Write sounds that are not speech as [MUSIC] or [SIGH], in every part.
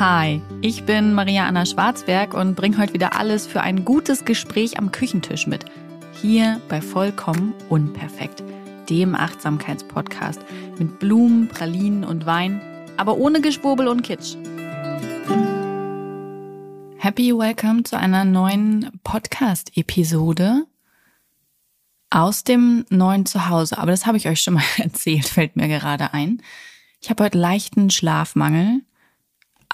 Hi, ich bin Maria Anna Schwarzberg und bringe heute wieder alles für ein gutes Gespräch am Küchentisch mit. Hier bei Vollkommen Unperfekt, dem Achtsamkeitspodcast mit Blumen, Pralinen und Wein, aber ohne Geschwurbel und Kitsch. Happy Welcome zu einer neuen Podcast-Episode aus dem neuen Zuhause. Aber das habe ich euch schon mal [LAUGHS] erzählt, fällt mir gerade ein. Ich habe heute leichten Schlafmangel,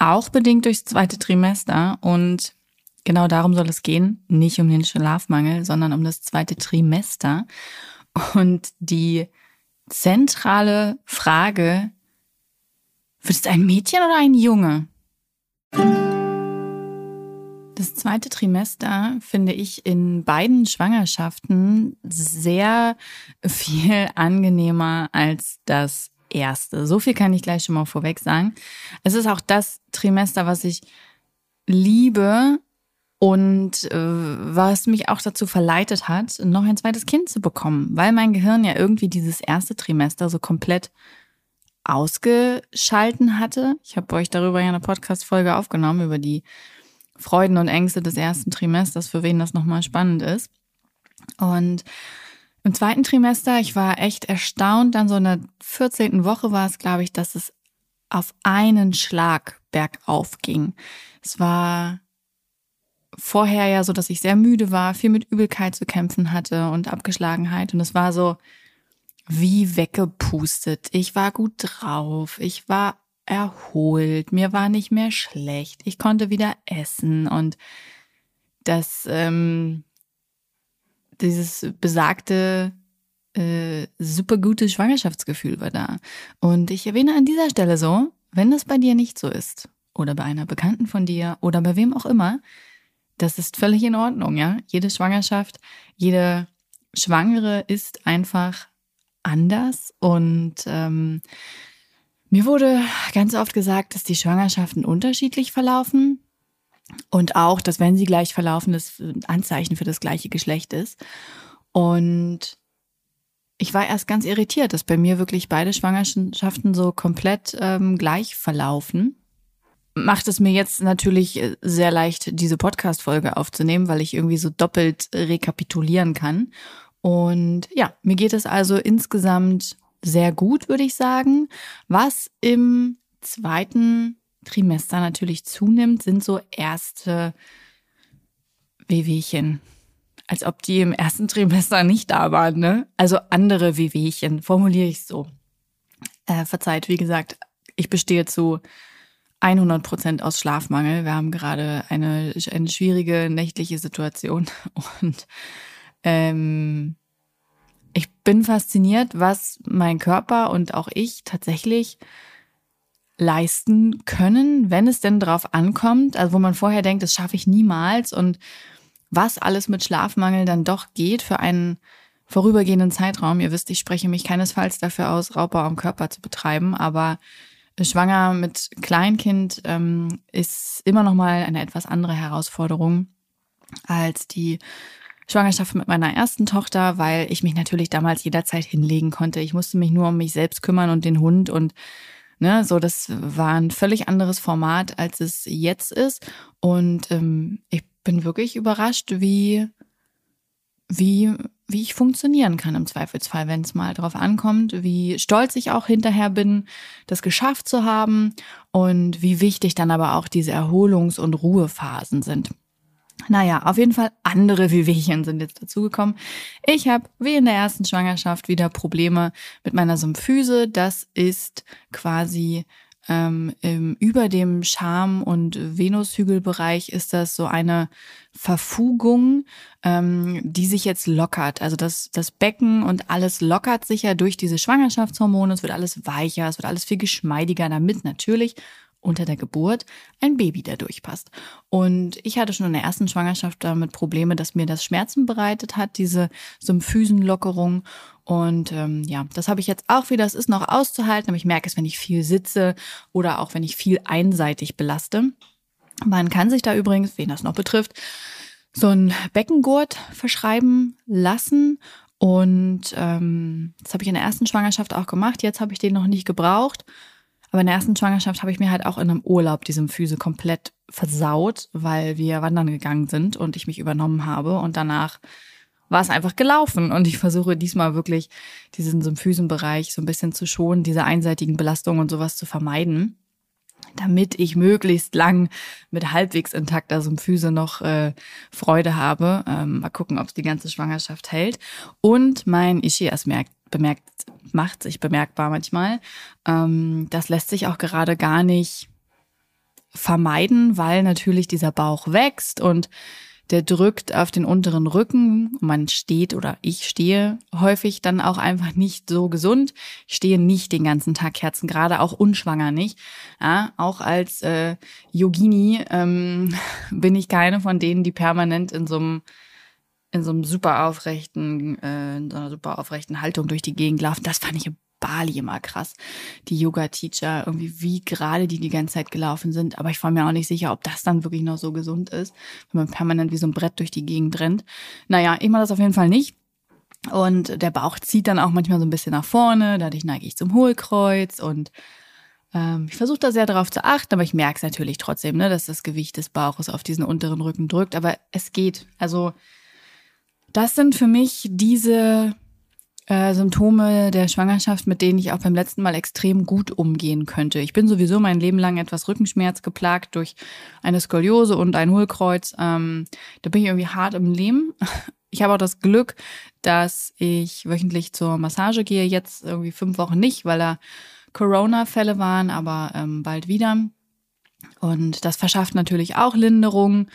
auch bedingt durchs zweite Trimester. Und genau darum soll es gehen. Nicht um den Schlafmangel, sondern um das zweite Trimester. Und die zentrale Frage, wird es ein Mädchen oder ein Junge? Das zweite Trimester finde ich in beiden Schwangerschaften sehr viel angenehmer als das erste. So viel kann ich gleich schon mal vorweg sagen. Es ist auch das Trimester, was ich liebe und äh, was mich auch dazu verleitet hat, noch ein zweites Kind zu bekommen, weil mein Gehirn ja irgendwie dieses erste Trimester so komplett ausgeschalten hatte. Ich habe euch darüber ja eine Podcast-Folge aufgenommen, über die Freuden und Ängste des ersten Trimesters, für wen das nochmal spannend ist. Und im zweiten Trimester, ich war echt erstaunt, dann so in der 14. Woche war es, glaube ich, dass es auf einen Schlag bergauf ging. Es war vorher ja so, dass ich sehr müde war, viel mit Übelkeit zu kämpfen hatte und Abgeschlagenheit. Und es war so wie weggepustet. Ich war gut drauf. Ich war erholt, mir war nicht mehr schlecht, ich konnte wieder essen und das, ähm, dieses besagte äh, super gute Schwangerschaftsgefühl war da. Und ich erwähne an dieser Stelle so, wenn das bei dir nicht so ist, oder bei einer Bekannten von dir, oder bei wem auch immer, das ist völlig in Ordnung, ja. Jede Schwangerschaft, jede Schwangere ist einfach anders und ähm, mir wurde ganz oft gesagt, dass die Schwangerschaften unterschiedlich verlaufen und auch, dass wenn sie gleich verlaufen, das Anzeichen für das gleiche Geschlecht ist. Und ich war erst ganz irritiert, dass bei mir wirklich beide Schwangerschaften so komplett ähm, gleich verlaufen. Macht es mir jetzt natürlich äh, sehr leicht, diese Podcast-Folge aufzunehmen, weil ich irgendwie so doppelt rekapitulieren kann. Und ja, mir geht es also insgesamt sehr gut, würde ich sagen. Was im zweiten Trimester natürlich zunimmt, sind so erste Wehwehchen. Als ob die im ersten Trimester nicht da waren, ne? Also andere Wehwehchen, formuliere ich so. Äh, verzeiht, wie gesagt, ich bestehe zu 100 Prozent aus Schlafmangel. Wir haben gerade eine, eine schwierige nächtliche Situation [LAUGHS] und ähm, ich bin fasziniert, was mein Körper und auch ich tatsächlich leisten können, wenn es denn drauf ankommt, also wo man vorher denkt, das schaffe ich niemals und was alles mit Schlafmangel dann doch geht für einen vorübergehenden Zeitraum. Ihr wisst, ich spreche mich keinesfalls dafür aus, Raubbau am Körper zu betreiben, aber schwanger mit Kleinkind ähm, ist immer noch mal eine etwas andere Herausforderung als die Schwangerschaft mit meiner ersten Tochter, weil ich mich natürlich damals jederzeit hinlegen konnte. Ich musste mich nur um mich selbst kümmern und den Hund und ne, so das war ein völlig anderes Format, als es jetzt ist. Und ähm, ich bin wirklich überrascht, wie wie wie ich funktionieren kann im Zweifelsfall, wenn es mal drauf ankommt, wie stolz ich auch hinterher bin, das geschafft zu haben und wie wichtig dann aber auch diese Erholungs- und Ruhephasen sind. Naja, auf jeden Fall andere Wehwehchen sind jetzt dazugekommen. Ich habe wie in der ersten Schwangerschaft wieder Probleme mit meiner Symphyse. Das ist quasi ähm, im, über dem Scham- und Venushügelbereich ist das so eine Verfugung, ähm, die sich jetzt lockert. Also das, das Becken und alles lockert sich ja durch diese Schwangerschaftshormone. Es wird alles weicher, es wird alles viel geschmeidiger, damit natürlich unter der Geburt ein Baby da durchpasst. Und ich hatte schon in der ersten Schwangerschaft damit Probleme, dass mir das Schmerzen bereitet hat, diese Symphysenlockerung. Und ähm, ja, das habe ich jetzt auch wieder. Es ist noch auszuhalten, aber ich merke es, wenn ich viel sitze oder auch wenn ich viel einseitig belaste. Man kann sich da übrigens, wen das noch betrifft, so ein Beckengurt verschreiben lassen. Und ähm, das habe ich in der ersten Schwangerschaft auch gemacht. Jetzt habe ich den noch nicht gebraucht. Aber in der ersten Schwangerschaft habe ich mir halt auch in einem Urlaub die Symphyse komplett versaut, weil wir wandern gegangen sind und ich mich übernommen habe und danach war es einfach gelaufen. Und ich versuche diesmal wirklich diesen Symphysenbereich so ein bisschen zu schonen, diese einseitigen Belastungen und sowas zu vermeiden, damit ich möglichst lang mit halbwegs intakter Symphyse noch äh, Freude habe. Ähm, mal gucken, ob es die ganze Schwangerschaft hält. Und mein Ischias merkt, bemerkt, macht sich bemerkbar manchmal. Ähm, das lässt sich auch gerade gar nicht vermeiden, weil natürlich dieser Bauch wächst und der drückt auf den unteren Rücken. Man steht oder ich stehe häufig dann auch einfach nicht so gesund. Ich stehe nicht den ganzen Tag Kerzen, gerade auch unschwanger nicht. Ja, auch als äh, Yogini ähm, [LAUGHS] bin ich keine von denen, die permanent in so einem in so einem super aufrechten, äh, in so einer super aufrechten Haltung durch die Gegend laufen. Das fand ich Bali immer krass. Die Yoga-Teacher, irgendwie wie gerade die die ganze Zeit gelaufen sind. Aber ich war mir auch nicht sicher, ob das dann wirklich noch so gesund ist, wenn man permanent wie so ein Brett durch die Gegend rennt. Naja, ich mache das auf jeden Fall nicht. Und der Bauch zieht dann auch manchmal so ein bisschen nach vorne. Dadurch neige ich zum Hohlkreuz und ähm, ich versuche da sehr darauf zu achten, aber ich merke es natürlich trotzdem, ne, dass das Gewicht des Bauches auf diesen unteren Rücken drückt. Aber es geht. Also das sind für mich diese äh, Symptome der Schwangerschaft, mit denen ich auch beim letzten Mal extrem gut umgehen könnte. Ich bin sowieso mein Leben lang etwas Rückenschmerz geplagt durch eine Skoliose und ein Hohlkreuz. Ähm, da bin ich irgendwie hart im Leben. [LAUGHS] Ich habe auch das Glück, dass ich wöchentlich zur Massage gehe. Jetzt irgendwie fünf Wochen nicht, weil da Corona-Fälle waren, aber ähm, bald wieder. Und das verschafft natürlich auch Linderung.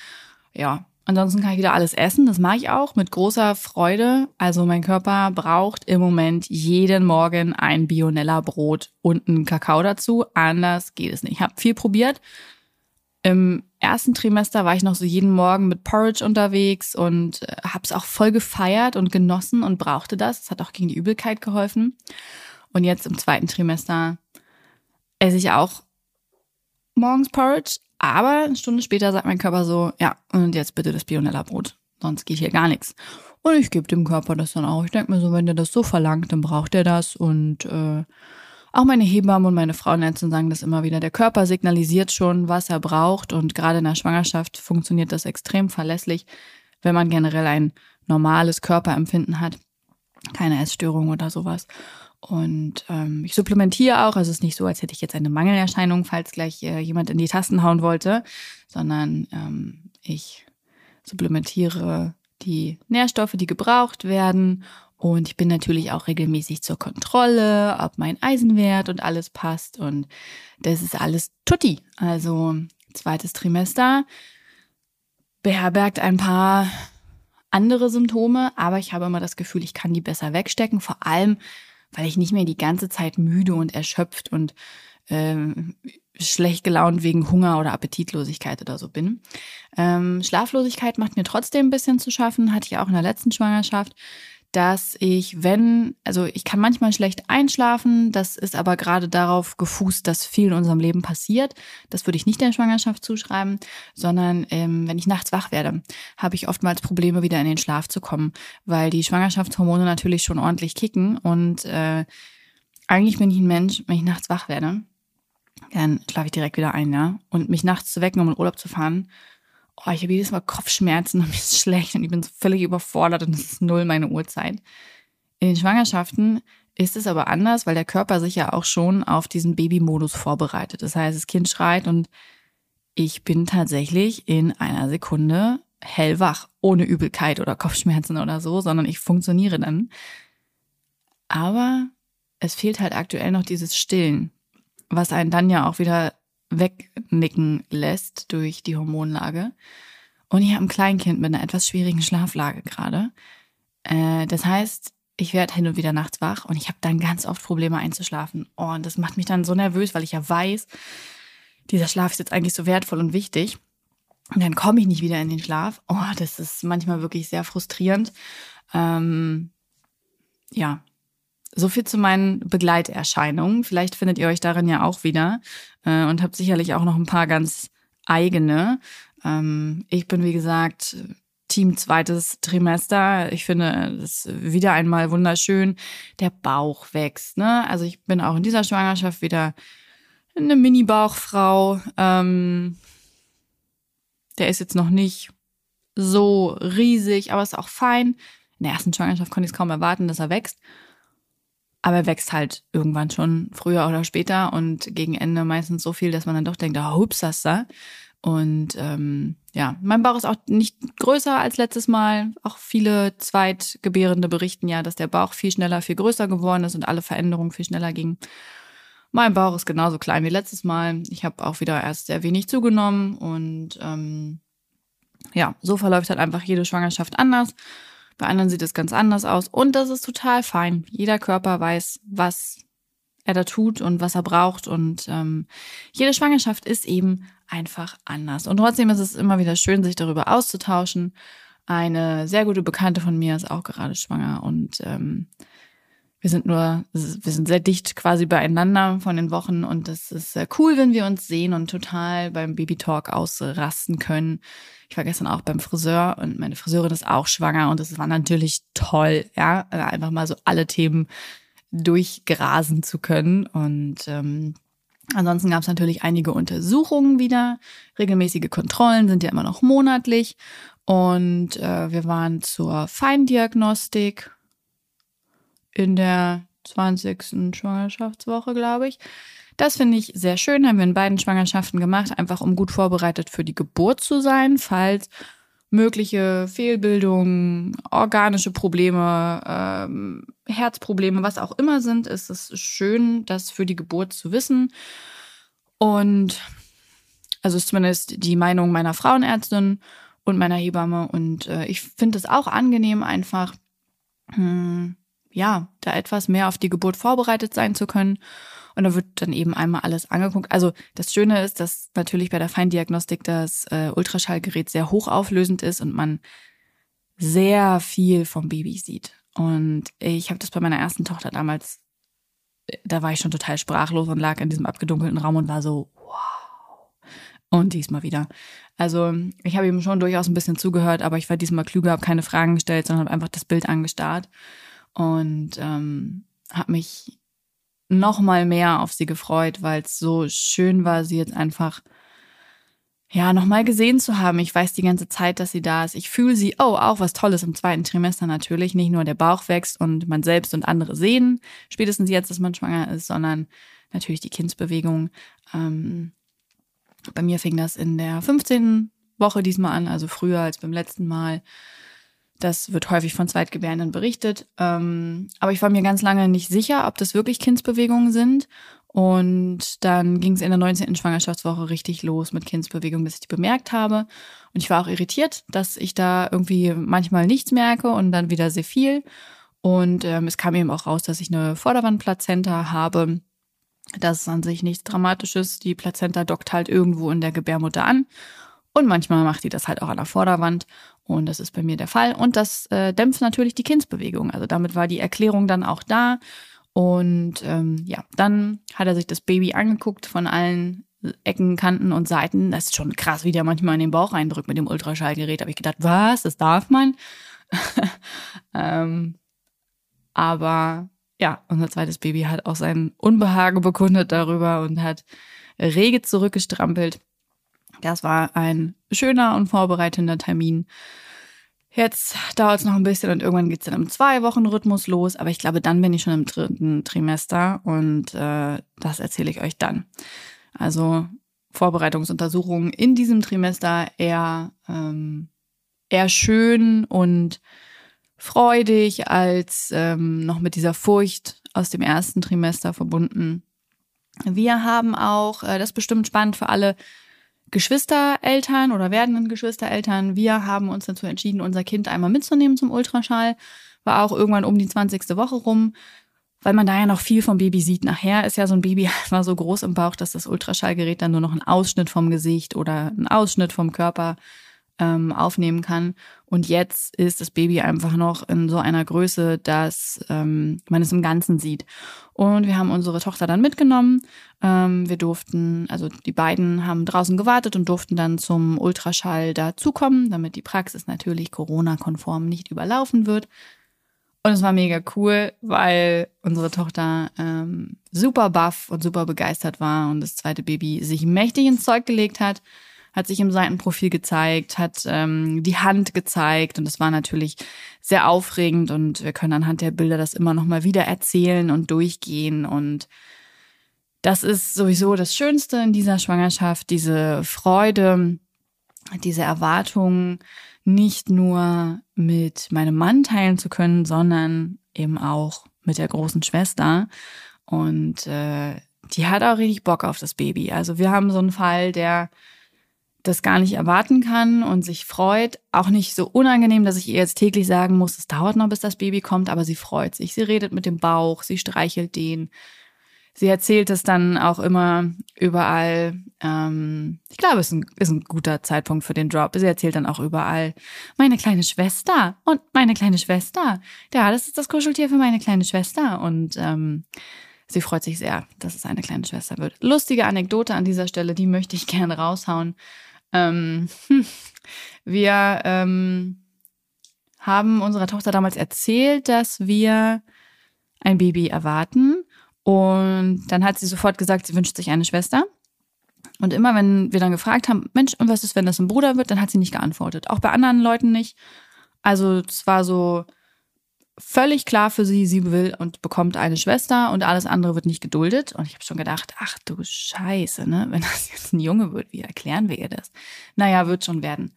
Ja, Ansonsten kann ich wieder alles essen. Das mache ich auch mit großer Freude. Also mein Körper braucht im Moment jeden Morgen ein Bionella Brot und einen Kakao dazu. Anders geht es nicht. Ich habe viel probiert. Im ersten Trimester war ich noch so jeden Morgen mit Porridge unterwegs und äh, habe es auch voll gefeiert und genossen und brauchte das. Das hat auch gegen die Übelkeit geholfen. Und jetzt im zweiten Trimester esse ich auch morgens Porridge, aber eine Stunde später sagt mein Körper so, ja, und jetzt bitte das Bionella-Brot, sonst geht hier gar nichts. Und ich gebe dem Körper das dann auch. Ich denke mir so, wenn der das so verlangt, dann braucht er das. Und äh, auch meine Hebammen und meine Frauenärzte sagen das immer wieder. Der Körper signalisiert schon, was er braucht. Und gerade in der Schwangerschaft funktioniert das extrem verlässlich, wenn man generell ein normales Körperempfinden hat. Keine Essstörung oder sowas. Und ähm, ich supplementiere auch, also es ist nicht so, als hätte ich jetzt eine Mangelerscheinung, falls gleich äh, jemand in die Tasten hauen wollte, sondern ähm, ich supplementiere die Nährstoffe, die gebraucht werden. Und ich bin natürlich auch regelmäßig zur Kontrolle, ob mein Eisenwert und alles passt. Und das ist alles tutti. Also zweites Trimester beherbergt ein paar andere Symptome, aber ich habe immer das Gefühl, ich kann die besser wegstecken. Vor allem, weil ich nicht mehr die ganze Zeit müde und erschöpft und ähm, schlecht gelaunt wegen Hunger oder Appetitlosigkeit oder so bin. Ähm, Schlaflosigkeit macht mir trotzdem ein bisschen zu schaffen, hatte ich auch in der letzten Schwangerschaft dass ich, wenn, also ich kann manchmal schlecht einschlafen, das ist aber gerade darauf gefußt, dass viel in unserem Leben passiert. Das würde ich nicht der Schwangerschaft zuschreiben, sondern ähm, wenn ich nachts wach werde, habe ich oftmals Probleme, wieder in den Schlaf zu kommen, weil die Schwangerschaftshormone natürlich schon ordentlich kicken und äh, eigentlich bin ich ein Mensch, wenn ich nachts wach werde, dann schlafe ich direkt wieder ein, ja. Und mich nachts zu wecken, um in Urlaub zu fahren, oh, ich habe jedes Mal Kopfschmerzen und mir ist [LAUGHS] schlecht und ich bin völlig überfordert und es ist null meine Uhrzeit. In den Schwangerschaften ist es aber anders, weil der Körper sich ja auch schon auf diesen Babymodus vorbereitet. Das heißt, das Kind schreit und ich bin tatsächlich in einer Sekunde hellwach, ohne Übelkeit oder Kopfschmerzen oder so, sondern ich funktioniere dann. Aber es fehlt halt aktuell noch dieses Stillen, was einen dann ja auch wieder wegnicken lässt durch die Hormonlage. Und ich habe ein Kleinkind mit einer etwas schwierigen Schlaflage gerade. Äh, das heißt, ich werde hin und wieder nachts wach und ich habe dann ganz oft Probleme einzuschlafen. Oh, und das macht mich dann so nervös, weil ich ja weiß, dieser Schlaf ist jetzt eigentlich so wertvoll und wichtig. Und dann komme ich nicht wieder in den Schlaf. Oh, das ist manchmal wirklich sehr frustrierend. Ähm, ja, so viel zu meinen Begleiterscheinungen. Vielleicht findet ihr euch darin ja auch wieder äh, und habt sicherlich auch noch ein paar ganz eigene. Ähm, ich bin, wie gesagt, Team zweites Trimester. Ich finde es wieder einmal wunderschön. Der Bauch wächst. Ne? Also ich bin auch in dieser Schwangerschaft wieder eine Mini-Bauchfrau. Ähm, der ist jetzt noch nicht so riesig, aber ist auch fein. In der ersten Schwangerschaft konnte ich es kaum erwarten, dass er wächst. Aber er wächst halt irgendwann schon früher oder später und gegen Ende meistens so viel, dass man dann doch denkt, ah, hups, das da. Und ähm, ja, mein Bauch ist auch nicht größer als letztes Mal. Auch viele Zweitgebärende berichten ja, dass der Bauch viel schneller, viel größer geworden ist und alle Veränderungen viel schneller gingen. Mein Bauch ist genauso klein wie letztes Mal. Ich habe auch wieder erst sehr wenig zugenommen und ähm, ja, so verläuft halt einfach jede Schwangerschaft anders. Bei anderen sieht es ganz anders aus und das ist total fein. Jeder Körper weiß, was er da tut und was er braucht und ähm, jede Schwangerschaft ist eben einfach anders. Und trotzdem ist es immer wieder schön, sich darüber auszutauschen. Eine sehr gute Bekannte von mir ist auch gerade schwanger und ähm, wir sind nur, wir sind sehr dicht quasi beieinander von den Wochen und es ist cool, wenn wir uns sehen und total beim Babytalk ausrasten können. Ich war gestern auch beim Friseur und meine Friseurin ist auch schwanger und es war natürlich toll, ja, einfach mal so alle Themen durchgrasen zu können und ähm, Ansonsten gab es natürlich einige Untersuchungen wieder. Regelmäßige Kontrollen sind ja immer noch monatlich. Und äh, wir waren zur Feindiagnostik in der 20. Schwangerschaftswoche, glaube ich. Das finde ich sehr schön, haben wir in beiden Schwangerschaften gemacht, einfach um gut vorbereitet für die Geburt zu sein, falls mögliche Fehlbildungen, organische Probleme, ähm, Herzprobleme, was auch immer sind, ist es schön, das für die Geburt zu wissen. Und also ist zumindest die Meinung meiner Frauenärztin und meiner Hebamme. Und äh, ich finde es auch angenehm, einfach hm, ja, da etwas mehr auf die Geburt vorbereitet sein zu können. Und da wird dann eben einmal alles angeguckt. Also das Schöne ist, dass natürlich bei der Feindiagnostik das äh, Ultraschallgerät sehr hochauflösend ist und man sehr viel vom Baby sieht. Und ich habe das bei meiner ersten Tochter damals, da war ich schon total sprachlos und lag in diesem abgedunkelten Raum und war so, wow. Und diesmal wieder. Also ich habe ihm schon durchaus ein bisschen zugehört, aber ich war diesmal klüger, habe keine Fragen gestellt, sondern habe einfach das Bild angestarrt und ähm, habe mich noch mal mehr auf sie gefreut, weil es so schön war, sie jetzt einfach ja noch mal gesehen zu haben. Ich weiß die ganze Zeit, dass sie da ist. Ich fühle sie. Oh, auch was Tolles im zweiten Trimester natürlich. Nicht nur der Bauch wächst und man selbst und andere sehen, spätestens jetzt, dass man schwanger ist, sondern natürlich die Kindsbewegung. Ähm, bei mir fing das in der 15. Woche diesmal an, also früher als beim letzten Mal. Das wird häufig von Zweitgebärenden berichtet. Ähm, aber ich war mir ganz lange nicht sicher, ob das wirklich Kindsbewegungen sind. Und dann ging es in der 19. Schwangerschaftswoche richtig los mit Kindsbewegungen, bis ich die bemerkt habe. Und ich war auch irritiert, dass ich da irgendwie manchmal nichts merke und dann wieder sehr viel. Und ähm, es kam eben auch raus, dass ich eine Vorderwandplazenta habe. Das ist an sich nichts Dramatisches. Die Plazenta dockt halt irgendwo in der Gebärmutter an. Und manchmal macht die das halt auch an der Vorderwand. Und das ist bei mir der Fall. Und das äh, dämpft natürlich die Kindsbewegung. Also damit war die Erklärung dann auch da. Und ähm, ja, dann hat er sich das Baby angeguckt von allen Ecken, Kanten und Seiten. Das ist schon krass, wie der manchmal in den Bauch reindrückt mit dem Ultraschallgerät. Habe ich gedacht, was? Das darf man? [LAUGHS] ähm, aber ja, unser zweites Baby hat auch sein Unbehagen bekundet darüber und hat rege zurückgestrampelt. Das war ein schöner und vorbereitender Termin. Jetzt dauert es noch ein bisschen und irgendwann geht es dann im Zwei-Wochen-Rhythmus los. Aber ich glaube, dann bin ich schon im dritten Trimester und äh, das erzähle ich euch dann. Also Vorbereitungsuntersuchungen in diesem Trimester eher, ähm, eher schön und freudig als ähm, noch mit dieser Furcht aus dem ersten Trimester verbunden. Wir haben auch, äh, das ist bestimmt spannend für alle, Geschwistereltern oder werdenden Geschwistereltern, wir haben uns dazu entschieden, unser Kind einmal mitzunehmen zum Ultraschall. War auch irgendwann um die 20. Woche rum, weil man da ja noch viel vom Baby sieht. Nachher ist ja so ein Baby [LAUGHS] einfach so groß im Bauch, dass das Ultraschallgerät dann nur noch einen Ausschnitt vom Gesicht oder einen Ausschnitt vom Körper ähm, aufnehmen kann. Und jetzt ist das Baby einfach noch in so einer Größe, dass ähm, man es im Ganzen sieht. Und wir haben unsere Tochter dann mitgenommen. Ähm, wir durften, also die beiden haben draußen gewartet und durften dann zum Ultraschall dazukommen, damit die Praxis natürlich Corona-konform nicht überlaufen wird. Und es war mega cool, weil unsere Tochter ähm, super baff und super begeistert war und das zweite Baby sich mächtig ins Zeug gelegt hat, hat sich im Seitenprofil gezeigt, hat ähm, die Hand gezeigt und das war natürlich sehr aufregend und wir können anhand der Bilder das immer noch mal wieder erzählen und durchgehen und das ist sowieso das Schönste in dieser Schwangerschaft, diese Freude, diese Erwartungen, nicht nur mit meinem Mann teilen zu können, sondern eben auch mit der großen Schwester. Und äh, die hat auch richtig Bock auf das Baby. Also wir haben so einen Fall, der das gar nicht erwarten kann und sich freut. Auch nicht so unangenehm, dass ich ihr jetzt täglich sagen muss, es dauert noch, bis das Baby kommt, aber sie freut sich. Sie redet mit dem Bauch, sie streichelt den, sie erzählt es dann auch immer überall. Ähm, ich glaube, es ist ein, ist ein guter Zeitpunkt für den Drop. Sie erzählt dann auch überall, meine kleine Schwester und meine kleine Schwester. Ja, das ist das Kuscheltier für meine kleine Schwester. Und ähm, sie freut sich sehr, dass es eine kleine Schwester wird. Lustige Anekdote an dieser Stelle, die möchte ich gerne raushauen. Ähm, [LAUGHS] wir ähm, haben unserer Tochter damals erzählt, dass wir ein Baby erwarten und dann hat sie sofort gesagt, sie wünscht sich eine Schwester. Und immer, wenn wir dann gefragt haben, Mensch, und was ist, wenn das ein Bruder wird, dann hat sie nicht geantwortet. Auch bei anderen Leuten nicht. Also es war so völlig klar für sie, sie will und bekommt eine Schwester und alles andere wird nicht geduldet. Und ich habe schon gedacht, ach du Scheiße, ne? Wenn das [LAUGHS] jetzt ein Junge wird, wie erklären wir ihr das? Naja, wird schon werden.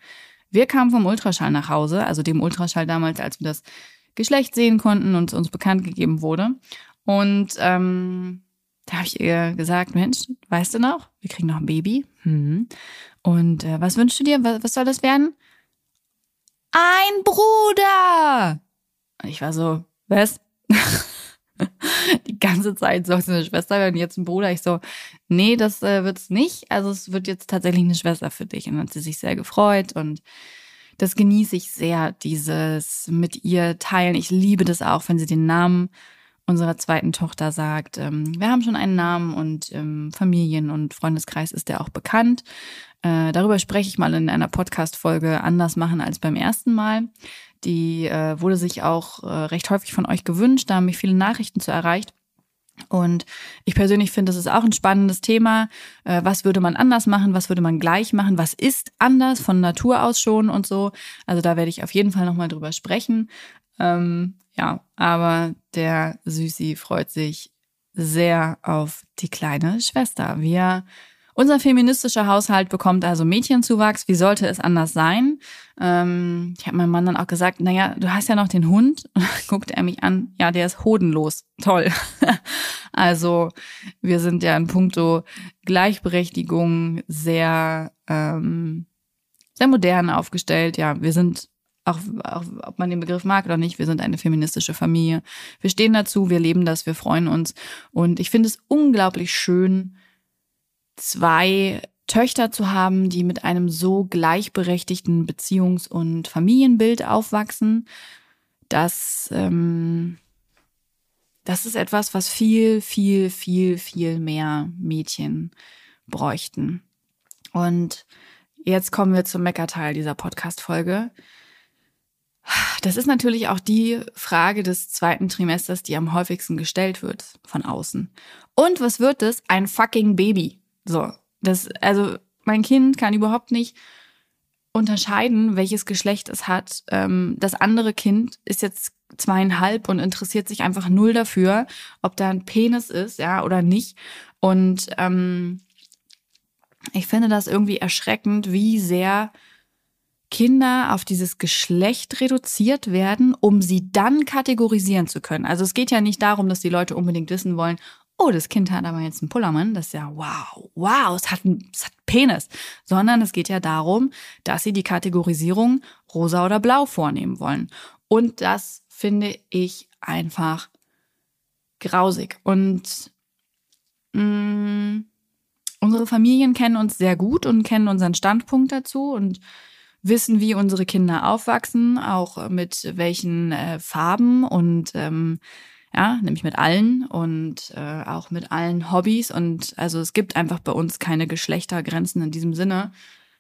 Wir kamen vom Ultraschall nach Hause, also dem Ultraschall damals, als wir das Geschlecht sehen konnten und uns bekannt gegeben wurde. Und ähm, da habe ich ihr gesagt, Mensch, weißt du noch, wir kriegen noch ein Baby. Hm. Und äh, was wünschst du dir? Was, was soll das werden? Ein Bruder! Und ich war so, was? [LAUGHS] Die ganze Zeit es eine Schwester werden, jetzt ein Bruder. Ich so, nee, das äh, wird's nicht. Also es wird jetzt tatsächlich eine Schwester für dich. Und dann hat sie sich sehr gefreut und das genieße ich sehr, dieses mit ihr teilen. Ich liebe das auch, wenn sie den Namen unserer zweiten Tochter sagt, ähm, wir haben schon einen Namen und im Familien- und Freundeskreis ist der auch bekannt. Äh, darüber spreche ich mal in einer Podcast-Folge anders machen als beim ersten Mal. Die äh, wurde sich auch äh, recht häufig von euch gewünscht, da haben mich viele Nachrichten zu erreicht. Und ich persönlich finde, das ist auch ein spannendes Thema. Äh, was würde man anders machen? Was würde man gleich machen? Was ist anders von Natur aus schon und so? Also da werde ich auf jeden Fall nochmal drüber sprechen. Ähm, ja, aber der Süßi freut sich sehr auf die kleine Schwester. Wir, unser feministischer Haushalt bekommt also Mädchenzuwachs. Wie sollte es anders sein? Ähm, ich habe meinem Mann dann auch gesagt, naja, du hast ja noch den Hund. [LAUGHS] Guckte er mich an, ja, der ist hodenlos. Toll. [LAUGHS] also wir sind ja in puncto Gleichberechtigung sehr, ähm, sehr modern aufgestellt. Ja, wir sind auch, auch ob man den Begriff mag oder nicht, wir sind eine feministische Familie. Wir stehen dazu, wir leben das, wir freuen uns. Und ich finde es unglaublich schön, zwei Töchter zu haben, die mit einem so gleichberechtigten Beziehungs- und Familienbild aufwachsen. Das, ähm, das ist etwas, was viel, viel, viel, viel mehr Mädchen bräuchten. Und jetzt kommen wir zum Meckerteil dieser Podcast-Folge. Das ist natürlich auch die Frage des zweiten Trimesters, die am häufigsten gestellt wird von außen. Und was wird es? Ein fucking Baby. So, das, also mein Kind kann überhaupt nicht unterscheiden, welches Geschlecht es hat. Ähm, das andere Kind ist jetzt zweieinhalb und interessiert sich einfach null dafür, ob da ein Penis ist, ja, oder nicht. Und ähm, ich finde das irgendwie erschreckend, wie sehr Kinder auf dieses Geschlecht reduziert werden, um sie dann kategorisieren zu können. Also es geht ja nicht darum, dass die Leute unbedingt wissen wollen, oh, das Kind hat aber jetzt einen Pullermann, das ist ja wow, wow, es hat einen, es hat einen Penis, sondern es geht ja darum, dass sie die Kategorisierung rosa oder blau vornehmen wollen. Und das finde ich einfach grausig. Und mh, mm, unsere Familien kennen uns sehr gut und kennen unseren Standpunkt dazu und wissen, wie unsere Kinder aufwachsen, auch mit welchen äh, Farben und ähm, ja, nämlich mit allen und äh, auch mit allen Hobbys. Und also es gibt einfach bei uns keine Geschlechtergrenzen in diesem Sinne.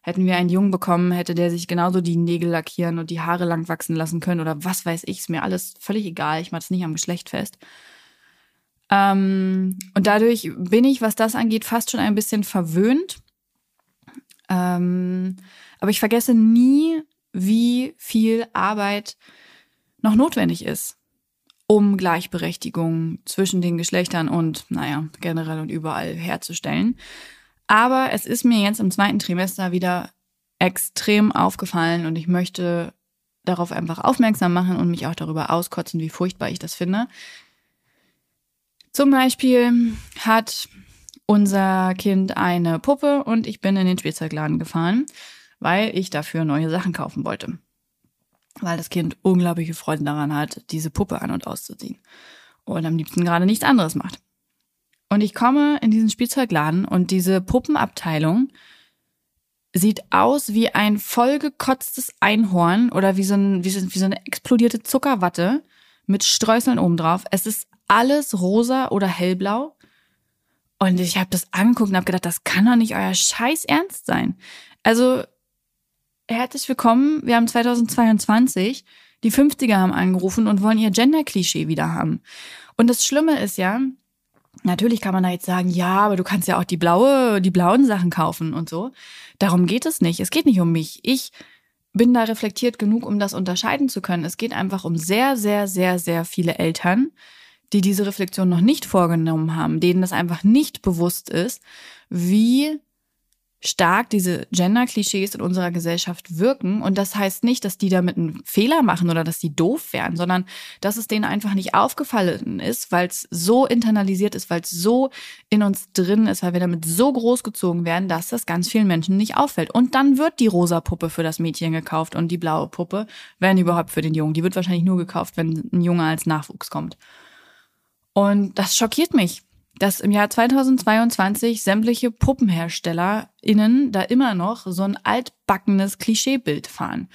Hätten wir einen Jungen bekommen, hätte der sich genauso die Nägel lackieren und die Haare lang wachsen lassen können oder was weiß ich, ist mir alles völlig egal. Ich mache es nicht am Geschlecht fest. Ähm, und dadurch bin ich, was das angeht, fast schon ein bisschen verwöhnt. Ähm, aber ich vergesse nie, wie viel Arbeit noch notwendig ist, um Gleichberechtigung zwischen den Geschlechtern und, naja, generell und überall herzustellen. Aber es ist mir jetzt im zweiten Trimester wieder extrem aufgefallen und ich möchte darauf einfach aufmerksam machen und mich auch darüber auskotzen, wie furchtbar ich das finde. Zum Beispiel hat unser Kind eine Puppe und ich bin in den Spielzeugladen gefahren, weil ich dafür neue Sachen kaufen wollte. Weil das Kind unglaubliche Freude daran hat, diese Puppe an und auszuziehen. Und am liebsten gerade nichts anderes macht. Und ich komme in diesen Spielzeugladen und diese Puppenabteilung sieht aus wie ein vollgekotztes Einhorn oder wie so, ein, wie, so, wie so eine explodierte Zuckerwatte mit Streuseln obendrauf. Es ist alles rosa oder hellblau. Und ich habe das angeguckt und habe gedacht, das kann doch nicht euer Scheiß Ernst sein. Also, herzlich willkommen. Wir haben 2022. Die 50er haben angerufen und wollen ihr Gender-Klischee wieder haben. Und das Schlimme ist ja, Natürlich kann man da jetzt sagen, ja, aber du kannst ja auch die blaue, die blauen Sachen kaufen und so. Darum geht es nicht. Es geht nicht um mich. Ich bin da reflektiert genug, um das unterscheiden zu können. Es geht einfach um sehr, sehr, sehr, sehr viele Eltern, die diese Reflexion noch nicht vorgenommen haben, denen das einfach nicht bewusst ist, wie stark diese Gender-Klischees in unserer Gesellschaft wirken. Und das heißt nicht, dass die damit einen Fehler machen oder dass die doof wären, sondern dass es denen einfach nicht aufgefallen ist, weil es so internalisiert ist, weil es so in uns drin ist, weil wir damit so großgezogen werden, dass das ganz vielen Menschen nicht auffällt. Und dann wird die rosa Puppe für das Mädchen gekauft und die blaue Puppe, wenn überhaupt für den Jungen. Die wird wahrscheinlich nur gekauft, wenn ein Junge als Nachwuchs kommt. Und das schockiert mich dass im Jahr 2022 sämtliche PuppenherstellerInnen da immer noch so ein altbackenes Klischeebild fahren.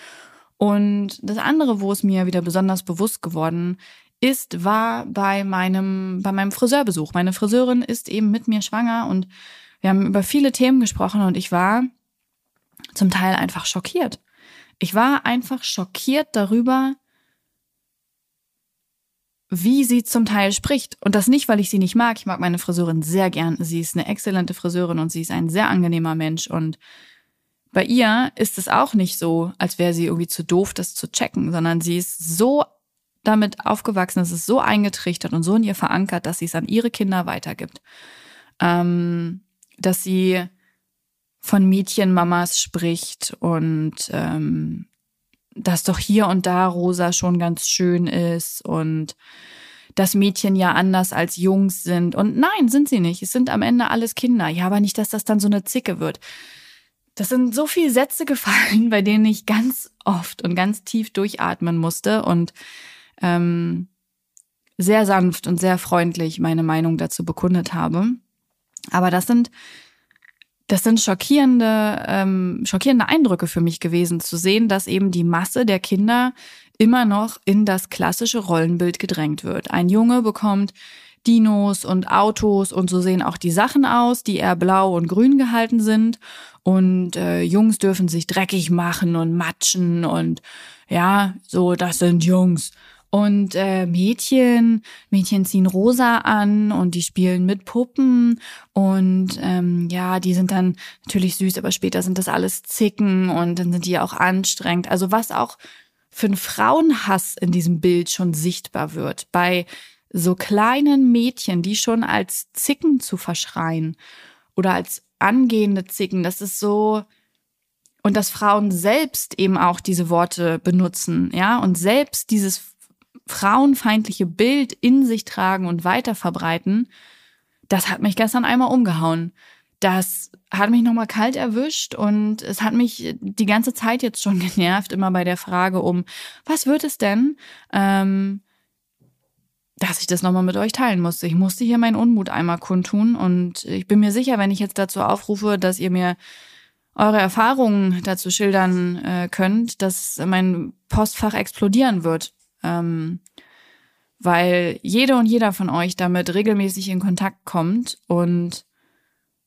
Und das andere, wo es mir wieder besonders bewusst geworden ist, war bei meinem, bei meinem Friseurbesuch. Meine Friseurin ist eben mit mir schwanger und wir haben über viele Themen gesprochen und ich war zum Teil einfach schockiert. Ich war einfach schockiert darüber, wie sie zum Teil spricht. Und das nicht, weil ich sie nicht mag. Ich mag meine Friseurin sehr gern. Sie ist eine exzellente Friseurin und sie ist ein sehr angenehmer Mensch. Und bei ihr ist es auch nicht so, als wäre sie irgendwie zu doof, das zu checken, sondern sie ist so damit aufgewachsen, es ist so eingetrichtert und so in ihr verankert, dass sie es an ihre Kinder weitergibt. Ähm, dass sie von Mädchenmamas spricht und ähm, dass doch hier und da Rosa schon ganz schön ist und dass Mädchen ja anders als Jungs sind. Und nein, sind sie nicht. Es sind am Ende alles Kinder. Ja, aber nicht, dass das dann so eine Zicke wird. Das sind so viele Sätze gefallen, [LAUGHS] bei denen ich ganz oft und ganz tief durchatmen musste und ähm, sehr sanft und sehr freundlich meine Meinung dazu bekundet habe. Aber das sind das sind schockierende, ähm, schockierende Eindrücke für mich gewesen, zu sehen, dass eben die Masse der Kinder immer noch in das klassische Rollenbild gedrängt wird. Ein Junge bekommt Dinos und Autos und so sehen auch die Sachen aus, die eher blau und grün gehalten sind. Und äh, Jungs dürfen sich dreckig machen und matschen und ja, so, das sind Jungs. Und äh, Mädchen, Mädchen ziehen rosa an und die spielen mit Puppen und ähm, ja, die sind dann natürlich süß, aber später sind das alles Zicken und dann sind die auch anstrengend. Also was auch für einen Frauenhass in diesem Bild schon sichtbar wird. Bei so kleinen Mädchen, die schon als Zicken zu verschreien oder als angehende Zicken, das ist so, und dass Frauen selbst eben auch diese Worte benutzen, ja, und selbst dieses frauenfeindliche Bild in sich tragen und weiter verbreiten, das hat mich gestern einmal umgehauen. Das hat mich nochmal kalt erwischt und es hat mich die ganze Zeit jetzt schon [LAUGHS] genervt, immer bei der Frage um, was wird es denn, ähm, dass ich das nochmal mit euch teilen musste. Ich musste hier meinen Unmut einmal kundtun und ich bin mir sicher, wenn ich jetzt dazu aufrufe, dass ihr mir eure Erfahrungen dazu schildern äh, könnt, dass mein Postfach explodieren wird ähm, weil jede und jeder von euch damit regelmäßig in Kontakt kommt und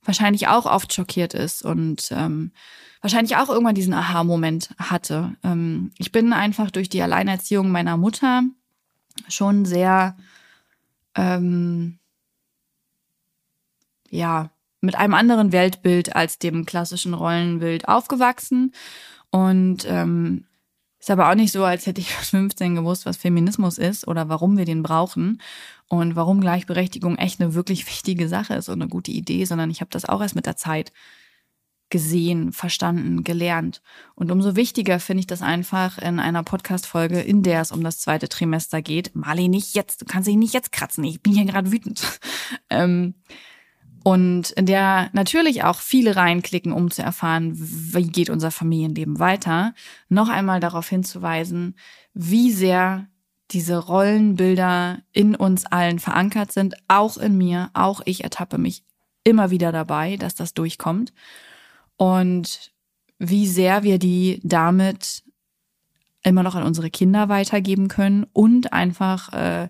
wahrscheinlich auch oft schockiert ist und ähm, wahrscheinlich auch irgendwann diesen Aha-Moment hatte. Ähm, ich bin einfach durch die Alleinerziehung meiner Mutter schon sehr, ähm, ja, mit einem anderen Weltbild als dem klassischen Rollenbild aufgewachsen. Und ähm, ist aber auch nicht so, als hätte ich [LAUGHS] mit 15 gewusst, was Feminismus ist oder warum wir den brauchen und warum Gleichberechtigung echt eine wirklich wichtige Sache ist und eine gute Idee, sondern ich habe das auch erst mit der Zeit gesehen, verstanden, gelernt. Und umso wichtiger finde ich das einfach in einer Podcast-Folge, in der es um das zweite Trimester geht. Marley, nicht jetzt, du kannst dich nicht jetzt kratzen, ich bin hier gerade wütend. [LAUGHS] ähm, und in der natürlich auch viele reinklicken, um zu erfahren, wie geht unser Familienleben weiter, noch einmal darauf hinzuweisen, wie sehr diese Rollenbilder in uns allen verankert sind, auch in mir, auch ich ertappe mich immer wieder dabei, dass das durchkommt. Und wie sehr wir die damit immer noch an unsere Kinder weitergeben können und einfach äh,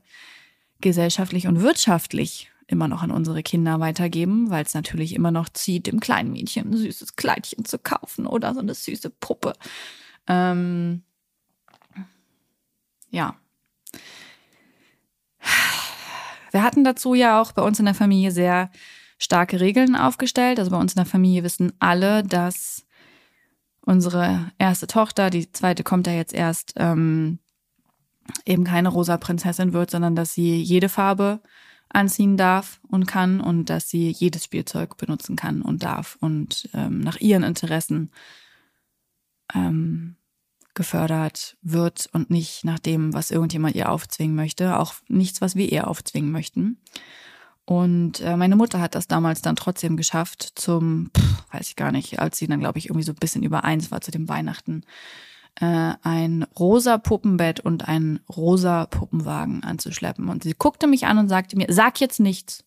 gesellschaftlich und wirtschaftlich immer noch an unsere Kinder weitergeben, weil es natürlich immer noch zieht, dem kleinen Mädchen ein süßes Kleidchen zu kaufen oder so eine süße Puppe. Ähm, ja. Wir hatten dazu ja auch bei uns in der Familie sehr starke Regeln aufgestellt. Also bei uns in der Familie wissen alle, dass unsere erste Tochter, die zweite kommt ja jetzt erst, ähm, eben keine rosa Prinzessin wird, sondern dass sie jede Farbe anziehen darf und kann und dass sie jedes Spielzeug benutzen kann und darf und ähm, nach ihren Interessen ähm, gefördert wird und nicht nach dem, was irgendjemand ihr aufzwingen möchte, auch nichts, was wir ihr aufzwingen möchten. Und äh, meine Mutter hat das damals dann trotzdem geschafft zum, pff, weiß ich gar nicht, als sie dann, glaube ich, irgendwie so ein bisschen über eins war zu dem Weihnachten, äh, ein rosa Puppenbett und einen rosa Puppenwagen anzuschleppen. Und sie guckte mich an und sagte mir, sag jetzt nichts.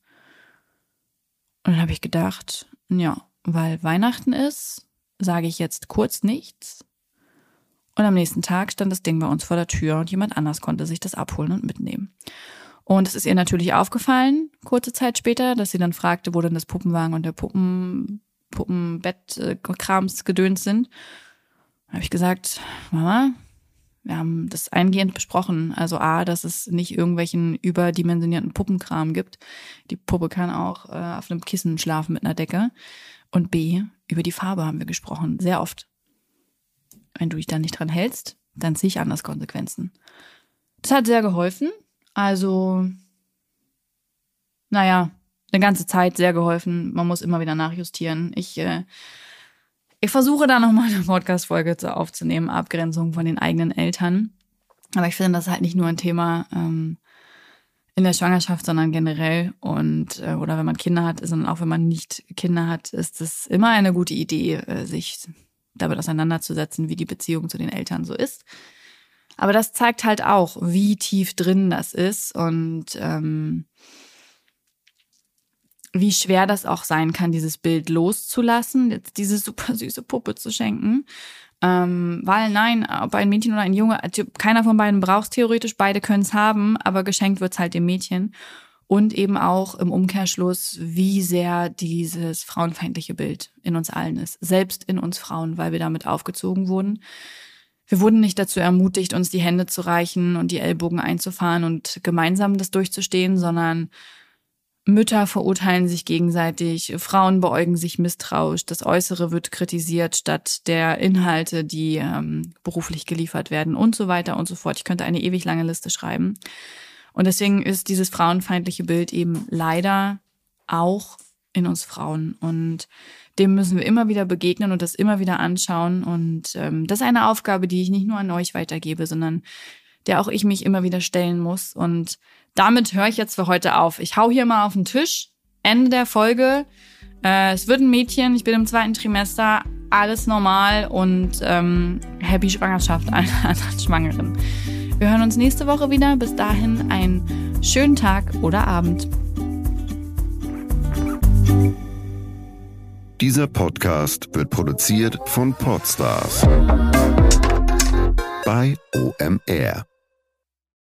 Und dann habe ich gedacht, ja, weil Weihnachten ist, sage ich jetzt kurz nichts. Und am nächsten Tag stand das Ding bei uns vor der Tür und jemand anders konnte sich das abholen und mitnehmen. Und es ist ihr natürlich aufgefallen, kurze Zeit später, dass sie dann fragte, wo denn das Puppenwagen und der Puppen, Puppenbett-Krams gedöns sind habe ich gesagt, Mama, wir haben das eingehend besprochen. Also A, dass es nicht irgendwelchen überdimensionierten Puppenkram gibt. Die Puppe kann auch äh, auf einem Kissen schlafen mit einer Decke. Und B, über die Farbe haben wir gesprochen. Sehr oft. Wenn du dich da nicht dran hältst, dann ziehe ich anders Konsequenzen. Das hat sehr geholfen. Also, naja, eine ganze Zeit sehr geholfen. Man muss immer wieder nachjustieren. Ich äh, ich versuche da nochmal eine Podcast-Folge aufzunehmen, Abgrenzung von den eigenen Eltern. Aber ich finde das halt nicht nur ein Thema ähm, in der Schwangerschaft, sondern generell. Und äh, oder wenn man Kinder hat, sondern auch wenn man nicht Kinder hat, ist es immer eine gute Idee, äh, sich damit auseinanderzusetzen, wie die Beziehung zu den Eltern so ist. Aber das zeigt halt auch, wie tief drin das ist und ähm, wie schwer das auch sein kann, dieses Bild loszulassen, jetzt diese super süße Puppe zu schenken. Ähm, weil nein, ob ein Mädchen oder ein Junge, also keiner von beiden braucht theoretisch, beide können es haben, aber geschenkt wird's halt dem Mädchen. Und eben auch im Umkehrschluss, wie sehr dieses frauenfeindliche Bild in uns allen ist. Selbst in uns Frauen, weil wir damit aufgezogen wurden. Wir wurden nicht dazu ermutigt, uns die Hände zu reichen und die Ellbogen einzufahren und gemeinsam das durchzustehen, sondern Mütter verurteilen sich gegenseitig, Frauen beäugen sich misstrauisch, das Äußere wird kritisiert statt der Inhalte, die ähm, beruflich geliefert werden und so weiter und so fort. Ich könnte eine ewig lange Liste schreiben. Und deswegen ist dieses frauenfeindliche Bild eben leider auch in uns Frauen. Und dem müssen wir immer wieder begegnen und das immer wieder anschauen. Und ähm, das ist eine Aufgabe, die ich nicht nur an euch weitergebe, sondern der auch ich mich immer wieder stellen muss. Und damit höre ich jetzt für heute auf. Ich hau hier mal auf den Tisch. Ende der Folge. Äh, es wird ein Mädchen. Ich bin im zweiten Trimester. Alles normal und ähm, happy Schwangerschaft [LAUGHS] allen anderen Schwangeren. Wir hören uns nächste Woche wieder. Bis dahin einen schönen Tag oder Abend. Dieser Podcast wird produziert von Podstars bei OMR.